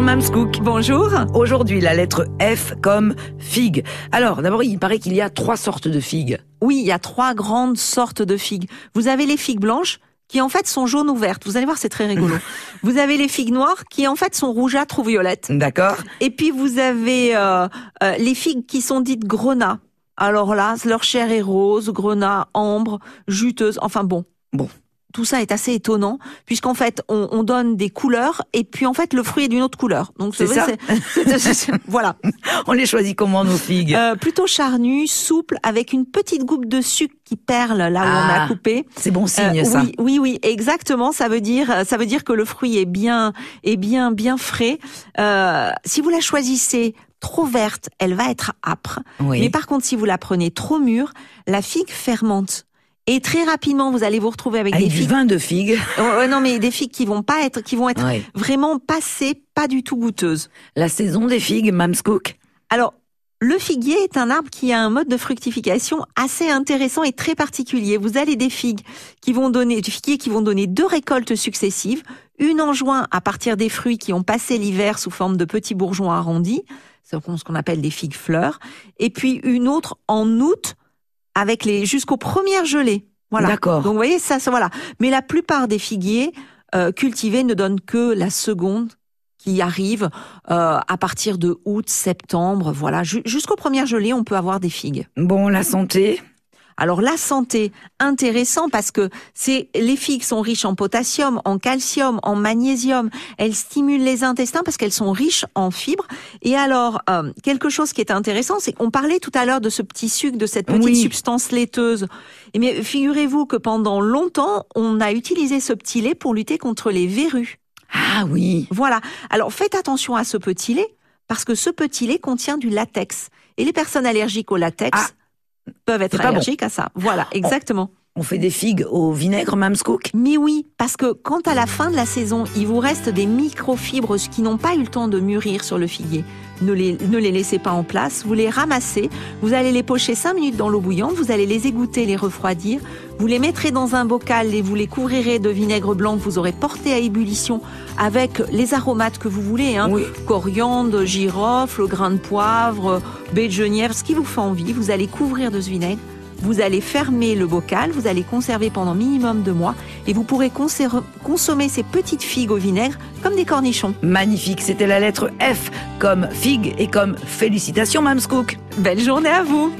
Mamscook. Bonjour. Aujourd'hui, la lettre F comme figue. Alors, d'abord, il paraît qu'il y a trois sortes de figues. Oui, il y a trois grandes sortes de figues. Vous avez les figues blanches, qui en fait sont jaunes ou vertes. Vous allez voir, c'est très rigolo. vous avez les figues noires, qui en fait sont rougeâtres ou violettes. D'accord. Et puis vous avez euh, euh, les figues qui sont dites grenat. Alors là, leur chair est rose, grenat, ambre, juteuse. Enfin bon. Bon. Tout ça est assez étonnant puisqu'en fait on, on, donne des couleurs et puis en fait le fruit est d'une autre couleur. Donc c'est ça. voilà. On les choisit comment nos figues? Euh, Plutôt charnues, souples, avec une petite goutte de sucre qui perle là où on a ah, coupé. C'est bon signe ça. Oui, oui, oui, exactement. Ça veut dire, ça veut dire que le fruit est bien, est bien, bien frais. Euh, si vous la choisissez trop verte, elle va être âpre. Oui. Mais par contre, si vous la prenez trop mûre, la figue fermente. Et très rapidement, vous allez vous retrouver avec, avec des du figues. vin de figues. Non, mais des figues qui vont pas être, qui vont être Ouais. vraiment passées, pas du tout goûteuses. La saison des figues, Mamscook. Alors, le figuier est un arbre qui a un mode de fructification assez intéressant et très particulier. Vous avez des figues qui vont donner, du figuier qui vont donner deux récoltes successives, une en juin à partir des fruits qui ont passé l'hiver sous forme de petits bourgeons arrondis, ce qu'on appelle des figues fleurs, et puis une autre en août avec les jusqu'aux premières gelées. Voilà. D'accord. Donc vous voyez ça, ça voilà. Mais la plupart des figuiers euh, cultivés ne donnent que la seconde qui arrive euh, à partir de août, septembre, voilà, Ju- jusqu'aux premières gelées, on peut avoir des figues. Bon, la santé. Alors la santé, intéressant parce que c'est les figues sont riches en potassium, en calcium, en magnésium. Elles stimulent les intestins parce qu'elles sont riches en fibres. Et alors euh, quelque chose qui est intéressant, c'est qu'on parlait tout à l'heure de ce petit sucre, de cette petite Oui. substance laiteuse. Et bien figurez-vous que pendant longtemps, on a utilisé ce petit lait pour lutter contre les verrues. Ah oui. Voilà. Alors faites attention à ce petit lait parce que ce petit lait contient du latex. Et les personnes allergiques au latex Ah. Peuvent être bon. allergiques à ça. Voilà, exactement. On fait des figues au vinaigre, Mamscook. Mais oui, parce que quand à la fin de la saison, il vous reste des microfibres qui n'ont pas eu le temps de mûrir sur le figuier, ne les, ne les laissez pas en place, vous les ramassez, vous allez les pocher 5 minutes dans l'eau bouillante, vous allez les égoutter, les refroidir, vous les mettrez dans un bocal et vous les couvrirez de vinaigre blanc que vous aurez porté à ébullition avec les aromates que vous voulez, hein, Oui. coriandre, girofle, grain de poivre, baie de genièvre, ce qui vous fait envie, vous allez couvrir de ce vinaigre. Vous allez fermer le bocal, vous allez conserver pendant minimum deux mois et vous pourrez consommer ces petites figues au vinaigre comme des cornichons. Magnifique. C'était la lettre F comme figue et comme félicitations, Mamscook. Belle journée à vous